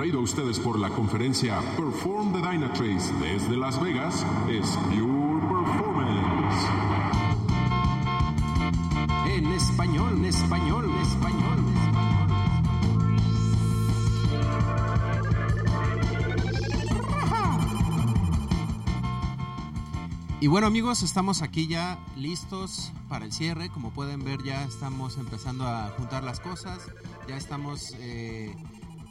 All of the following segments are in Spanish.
traído a ustedes por la conferencia Perform the Dynatrace desde Las Vegas, es Pure Performance. En español, en español, en español. Y bueno amigos, estamos aquí ya listos para el cierre. Como pueden ver ya estamos empezando a juntar las cosas. Ya estamos eh,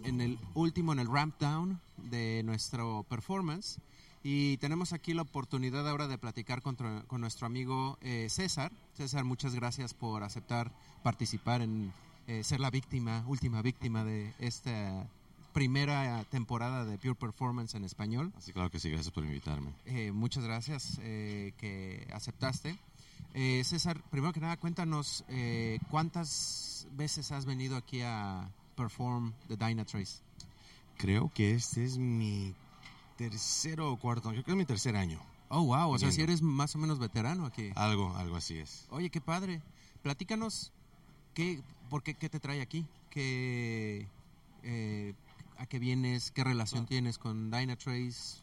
en el último, en el ramp down de nuestro performance. Y tenemos aquí la oportunidad ahora de platicar con, con nuestro amigo eh, César. César, muchas gracias por aceptar participar en eh, ser la víctima, última víctima de esta primera temporada de Pure Performance en español. Así claro que sí, gracias por invitarme. Eh, muchas gracias eh, que aceptaste. Eh, César, primero que nada, cuéntanos cuántas veces has venido aquí a Perform the Dynatrace. Creo que este es mi tercero o cuarto, yo creo que es mi tercer año. Oh, wow, o sea, si eres más o menos veterano aquí. Algo, algo así es. Oye, qué padre. Platícanos, ¿qué, por qué, qué te trae aquí? ¿Qué, a qué vienes, qué relación tienes con Dynatrace.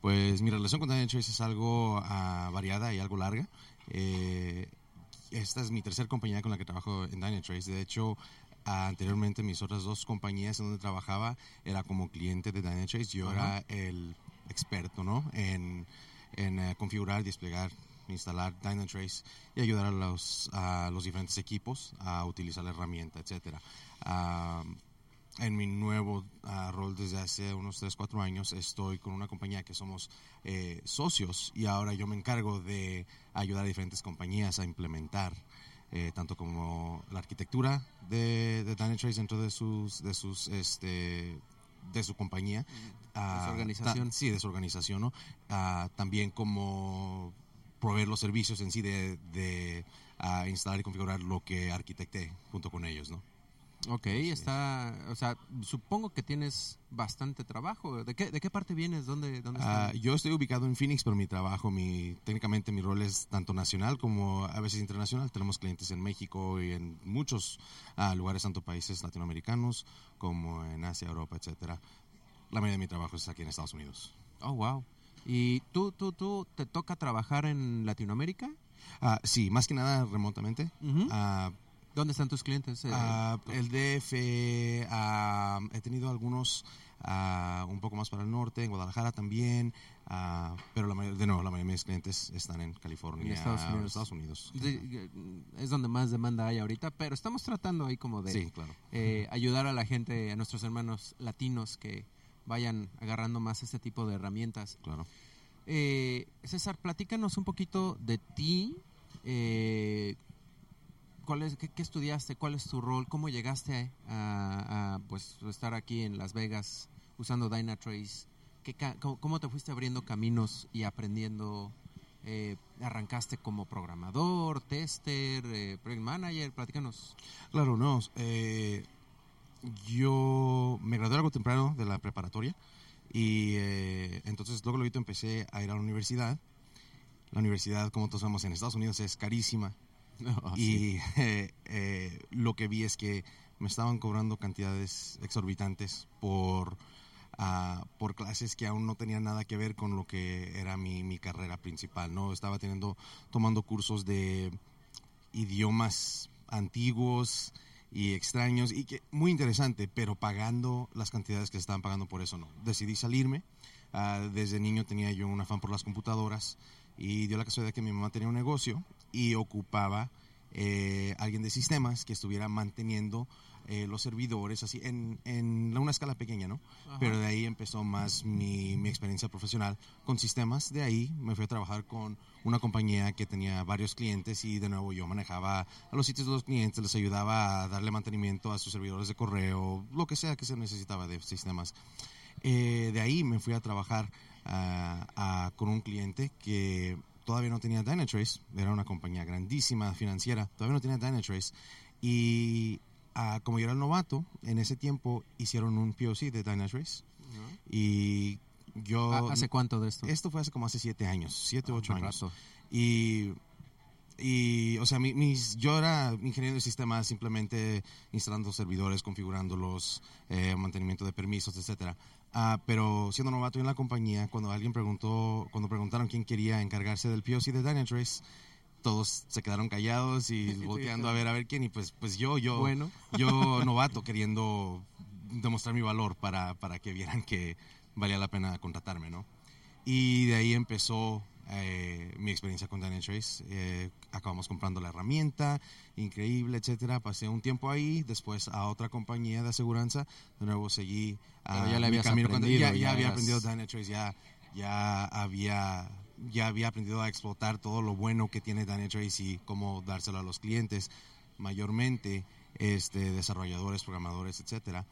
Pues mi relación con Dynatrace es algo uh, variada y algo larga. Eh, esta es mi tercera compañía con la que trabajo en Dynatrace. De hecho, anteriormente mis otras dos compañías en donde trabajaba era como cliente de Dynatrace. Yo era el experto ¿no? en, en uh, configurar, desplegar, instalar Dynatrace y ayudar a los, a los diferentes equipos a utilizar la herramienta, etc. Uh, en mi nuevo ah, rol desde hace unos 3, 4 años estoy con una compañía que somos eh, socios y ahora yo me encargo de ayudar a diferentes compañías a implementar eh, tanto como la arquitectura de, de Dynatrace dentro de sus, de sus este, de su compañía. De su ah, organización. sí, de su organización, ¿no? Ah, también como proveer los servicios en sí de, de instalar y configurar lo que arquitecté junto con ellos, ¿no? Ok, está, o sea, supongo que tienes bastante trabajo. ¿De qué, de qué parte vienes? ¿Dónde, dónde uh, yo estoy ubicado en Phoenix, pero mi trabajo, mi, técnicamente mi rol es tanto nacional como a veces internacional. Tenemos clientes en México y en muchos uh, lugares, tanto países latinoamericanos como en Asia, Europa, etcétera. La mayoría de mi trabajo es aquí en Estados Unidos. Oh, wow. ¿Y tú, tú, tú, te toca trabajar en Latinoamérica? Uh, sí, más que nada remotamente. ¿Dónde están tus clientes? Eh, ah, el DF, ah, he tenido algunos ah, un poco más para el norte, en Guadalajara también, pero la de nuevo, la mayoría de mis clientes están en California, en Estados Unidos. es donde más demanda hay ahorita, pero estamos tratando ahí como de eh, ayudar a la gente, a nuestros hermanos latinos que vayan agarrando más este tipo de herramientas. Claro. Eh, César, platícanos un poquito de ti. Eh, ¿cuál es, qué, estudiaste? ¿Cuál es tu rol? ¿Cómo llegaste a, pues, estar aquí en Las Vegas usando Dynatrace? ¿Qué, cómo, te fuiste abriendo caminos y aprendiendo? Eh, ¿Arrancaste como programador, tester, eh, project manager? Platícanos. Claro, no. Eh, yo me gradué algo temprano de la preparatoria y entonces luego, luego empecé a ir a la universidad. La universidad, como todos sabemos, en Estados Unidos es carísima y eh, eh, lo que vi es que me estaban cobrando cantidades exorbitantes por, uh, por clases que aún no tenían nada que ver con lo que era mi, mi carrera principal. ¿no? Estaba teniendo, tomando cursos de idiomas antiguos y extraños y que muy interesante, pero pagando las cantidades que estaban pagando por eso no. Decidí salirme. Uh, desde niño tenía yo un afán por las computadoras y dio la casualidad que mi mamá tenía un negocio y ocupaba eh, alguien de sistemas que estuviera manteniendo eh, los servidores así en, en, una escala pequeña, ¿no? Pero de ahí empezó más mi, mi, experiencia profesional con sistemas. De ahí me fui a trabajar con una compañía que tenía varios clientes y de nuevo yo manejaba a los sitios de los clientes, les ayudaba a darle mantenimiento a sus servidores de correo, lo que sea que se necesitaba de sistemas. Eh, de ahí me fui a trabajar ah, con un cliente que todavía no tenía Dynatrace, era una compañía grandísima financiera, todavía no tenía Dynatrace. Y ah, como yo era el novato, en ese tiempo hicieron un POC de Dynatrace. Y yo... ¿Hace cuánto de esto? Esto fue hace como hace siete años, siete ah, ocho años. Y y, o sea, mi- mis, yo era ingeniero de sistemas, simplemente instalando servidores, configurándolos, eh, mantenimiento de permisos, etcétera. Ah, pero siendo novato en la compañía, cuando alguien preguntó, cuando preguntaron quién quería encargarse del POC de Dynatrace, todos se quedaron callados y volteando a ver a ver quién y pues pues yo yo Bueno. yo novato queriendo demostrar mi valor para, para que vieran que valía la pena contratarme, ¿no? Y de ahí empezó eh, mi experiencia con Dynatrace. Eh, acabamos comprando la herramienta, increíble, etcétera. Pasé un tiempo ahí, después a otra compañía de aseguranza. De nuevo seguí a ya mi camino ya, ya ya había eras- aprendido Dynatrace, ya, ya había ya había aprendido a explotar todo lo bueno que tiene Dynatrace y cómo dárselo a los clientes, mayormente este, desarrolladores, programadores, etcétera.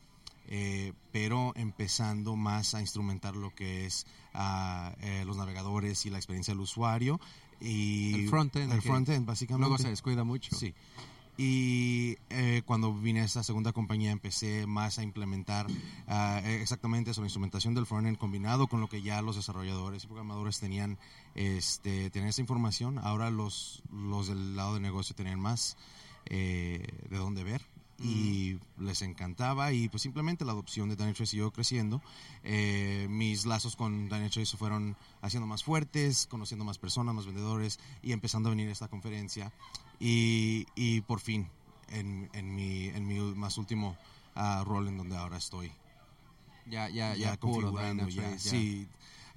Eh, pero empezando más a instrumentar lo que es eh, los navegadores y la experiencia del usuario y El frontend, el frontend básicamente Luego se descuida mucho. Sí. Y eh, cuando vine a esta segunda compañía empecé más a implementar eh, exactamente eso, la instrumentación del frontend combinado con lo que ya los desarrolladores y programadores tenían, este, tenían esa información. Ahora los, los del lado de negocio tenían más eh, de dónde ver y les encantaba y pues simplemente la adopción de Dynatrace siguió creciendo. Eh, mis lazos con Dynatrace se fueron haciendo más fuertes, conociendo más personas, más vendedores y empezando a venir a esta conferencia y, y por fin en, en, mi, en mi más último ah, rol en donde ahora estoy Ya, ya, ya, ya, configurando ya, ya. sí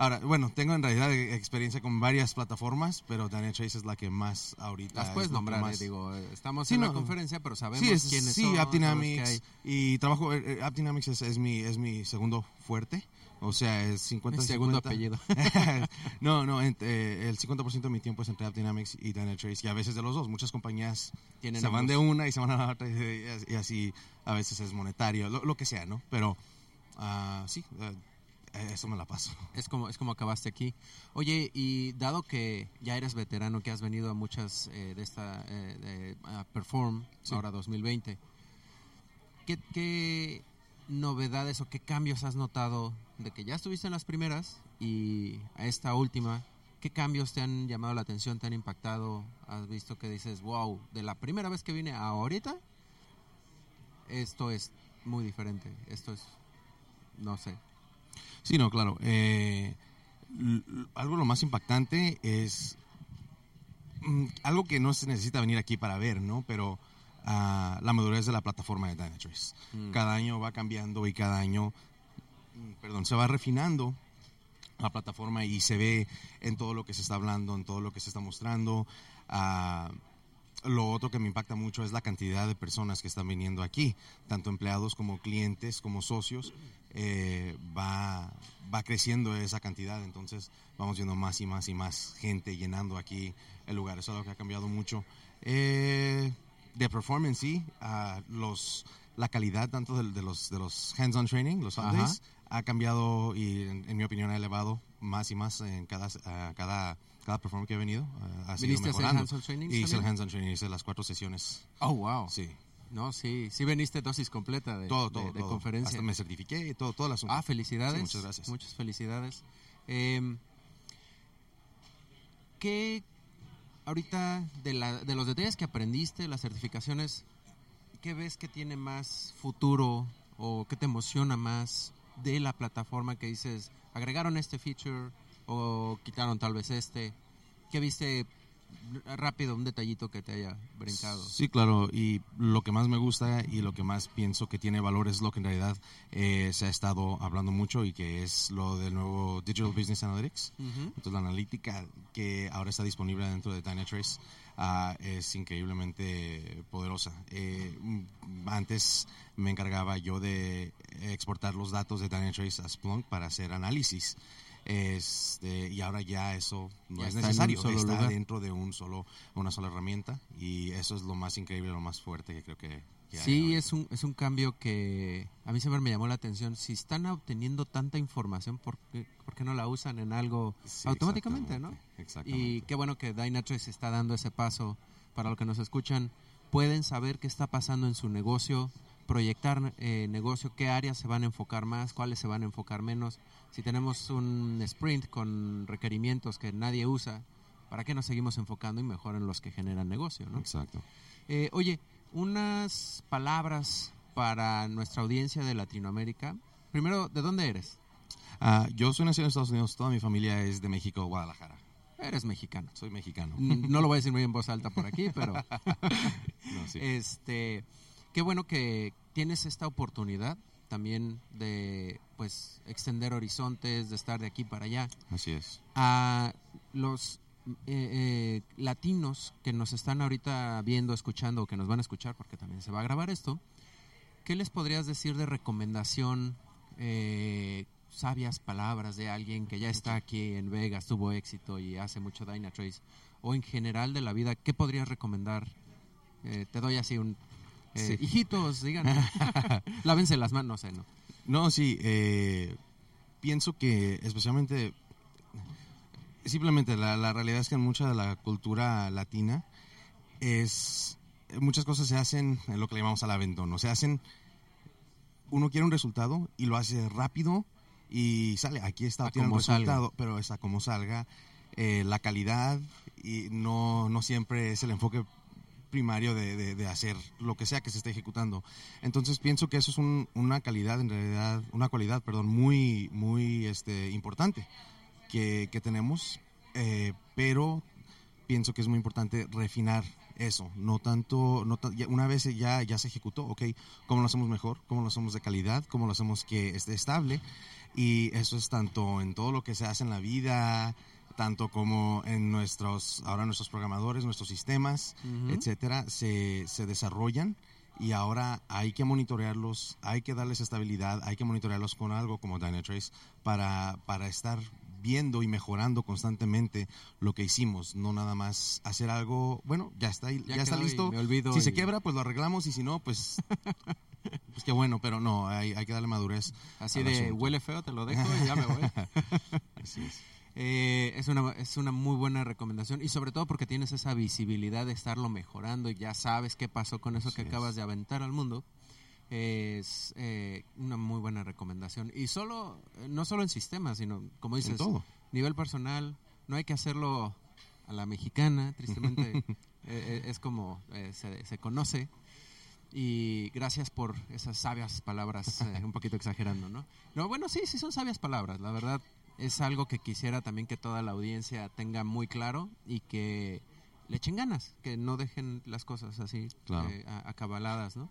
ahora bueno tengo en realidad experiencia con varias plataformas pero Dynatrace es la que más ahorita Las es puedes nombrar, más- eh, digo, eh, estamos Sí, en no. la conferencia, pero sabemos sí, es, quiénes sí, son. Aptynamics hay. y trabajo eh, eh, es, es mi es mi segundo fuerte o sea es 50 Mi segundo 50. apellido. no no ent- eh, el 50% de mi tiempo es entre Aptynamics y Dynatrace y a veces de los dos muchas compañías Tienen se van ambos. de una y se van a la otra y, y así a veces es monetario lo, lo que sea no pero ah, sí eh, eso me la paso Es como, es como acabaste aquí. Oye, y dado que ya eres veterano, que has venido a muchas eh, de esta eh, de, a Perform, Sí. ahora 2020, ¿qué, ¿qué novedades o qué cambios has notado de que ya estuviste en las primeras y a esta última? ¿Qué cambios te han llamado la atención, te han impactado? ¿Has visto que dices, wow, de la primera vez que vine a ahorita, esto es muy diferente, esto es, no sé. Sí, no, claro. Eh, algo lo más impactante es mm, algo que no se necesita venir aquí para ver, ¿no? Pero ah, la madurez de la plataforma de Dynatrace. Mm. Cada año va cambiando y cada año, mm, perdón, se va refinando la plataforma y se ve en todo lo que se está hablando, en todo lo que se está mostrando. Ah, lo otro que me impacta mucho es la cantidad de personas que están viniendo aquí, tanto empleados como clientes, como socios. Eh, va, va creciendo esa cantidad, entonces vamos viendo más y más y más gente llenando aquí el lugar. Eso es algo que ha cambiado mucho. Eh, de performance, sí, ah, los, la calidad tanto de, de los, de los hands-on training, los hot Ajá. days, ha cambiado y en, en mi opinión ha elevado más y más en cada, ah, cada, cada performance que he venido. ah, ha sido ¿Viniste a hacer mejorando. hands-on trainings Y hice el hands-on training, hice las cuatro sesiones. Oh, wow. Sí, No, sí, sí veniste dosis completa de, todo, de- todo. de todo. conferencia. Hasta me certifiqué y todo, todo el asunto. Ah, felicidades. Sí, muchas gracias. Muchas felicidades. Eh, ¿Qué ahorita de, la, de los detalles que aprendiste, las certificaciones, qué ves que tiene más futuro o qué te emociona más de la plataforma que dices, agregaron este feature o quitaron tal vez este? ¿Qué viste rápido, un detallito que te haya brincado? Sí, claro, y lo que más me gusta y lo que más pienso que tiene valor es lo que en realidad eh, se ha estado hablando mucho y que es lo del nuevo Digital Business Analytics. Ujú. Entonces la analítica que ahora está disponible dentro de Dynatrace ah, es increíblemente poderosa. Eh, antes me encargaba yo de exportar los datos de Dynatrace a Splunk para hacer análisis. Este, y ahora ya eso no Ya es está necesario, está lugar. dentro de un solo, una sola herramienta y eso es lo más increíble, lo más fuerte que creo que, que hay Sí, es un, es un cambio que a mí siempre me llamó la atención. Si están obteniendo tanta información, ¿por qué, por qué no la usan en algo Sí, automáticamente, no? Exactamente. Y qué bueno que Dynatrace está dando ese paso para los que nos escuchan. Pueden saber qué está pasando en su negocio, proyectar eh, negocio, qué áreas se van a enfocar más, cuáles se van a enfocar menos. Si tenemos un sprint con requerimientos que nadie usa ¿para qué nos seguimos enfocando y mejor en los que generan negocio, ¿no? Exacto. Eh, oye, unas palabras para nuestra audiencia de Latinoamérica. Primero, ¿de dónde eres? Ah, yo soy nacido en Estados Unidos, toda mi familia es de México, Guadalajara. Eres mexicano. Soy mexicano. No lo voy a decir muy en voz alta por aquí, pero No, sí. este, qué bueno que tienes esta oportunidad también de pues extender horizontes, de estar de aquí para allá. Así es. a los eh, eh, latinos que nos están ahorita viendo, escuchando o que nos van a escuchar, porque también se va a grabar esto, ¿qué les podrías decir de recomendación, eh, sabias palabras de alguien que ya está aquí en Vegas, tuvo éxito y hace mucho Dynatrace, o en general de la vida, ¿qué podrías recomendar? Te doy así un... eh. Hijitos, digan, lávense las manos, no sé, ¿no? No, sí, eh, pienso que especialmente, simplemente la, la realidad es que en mucha de la cultura latina es, muchas cosas se hacen en lo que le llamamos al aventón, ¿no? Se hacen, uno quiere un resultado y lo hace rápido y sale, aquí está, A obtiene un salga. resultado, pero está como salga, eh, la calidad y no, no siempre es el enfoque primario de, hacer lo que sea que se esté ejecutando. Entonces pienso que eso es un- una calidad, en realidad, una cualidad, perdón, muy, muy este, importante que, que tenemos, eh, pero pienso que es muy importante refinar eso, no tanto, una vez ya, ya se ejecutó, ok, ¿cómo lo hacemos mejor? ¿Cómo lo hacemos de calidad? ¿Cómo lo hacemos que esté estable? Y eso es tanto en todo lo que se hace en la vida, tanto como en nuestros, ahora nuestros programadores, nuestros sistemas, Ujú. etcétera, se, se desarrollan y ahora hay que monitorearlos, hay que darles estabilidad, hay que monitorearlos con algo como Dynatrace para, para estar viendo y mejorando constantemente lo que hicimos, no nada más hacer algo, bueno, ya está, Ya ya, está listo. si se y- quiebra, pues lo arreglamos y si no, pues, pues qué bueno, pero no, hay, hay que darle madurez. Así de asunto. huele feo, te lo dejo y ya me voy. Así es. Eh, es, una, es una muy buena recomendación y sobre todo porque tienes esa visibilidad de estarlo mejorando y ya sabes qué pasó con eso que es. acabas de aventar al mundo. Es eh, una muy buena recomendación. Y solo, eh, no solo en sistemas, sino como dices, todo. nivel personal, no hay que hacerlo a la mexicana, tristemente eh, eh, es como eh, se, se conoce. Y gracias por esas sabias palabras, eh, un poquito exagerando, ¿no? No, bueno, sí, sí son sabias palabras, la verdad. Es algo que quisiera también que toda la audiencia tenga muy claro y que le echen ganas, que no dejen las cosas así Claro. eh, acabaladas, ¿no?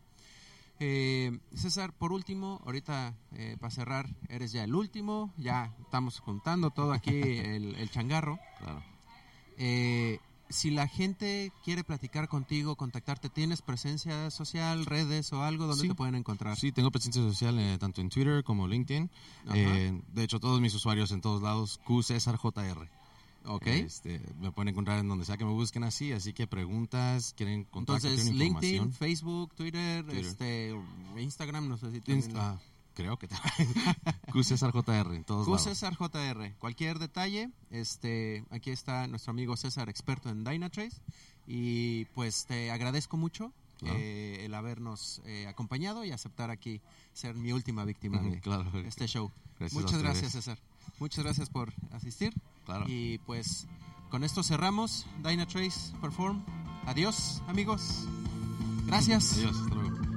Eh, César, por último, ahorita eh, para cerrar, eres ya el último, ya estamos juntando todo aquí el, el changarro. Claro. Si la gente quiere platicar contigo, contactarte, ¿tienes presencia social, redes o algo donde Sí. te pueden encontrar? Sí, tengo presencia social eh, tanto en Twitter como LinkedIn. Eh, de hecho, todos mis usuarios en todos lados, QCesarJR. Ok. Este, me pueden encontrar en donde sea que me busquen así, así que preguntas, quieren contacto, Entonces, LinkedIn. Facebook, Twitter, Twitter. este, Instagram, no sé si Inst- también. ah, creo que QCesarJR en todos Q lados. César JR. Cualquier detalle, este, aquí está nuestro amigo César, experto en Dynatrace. Y pues te agradezco mucho Claro. eh, el habernos eh, acompañado y aceptar aquí ser mi última víctima de claro. este show. Gracias Muchas gracias, César. Muchas gracias por asistir. Claro. Y pues con esto cerramos Dynatrace Perform. Adiós, amigos. Gracias. Adiós, hasta luego.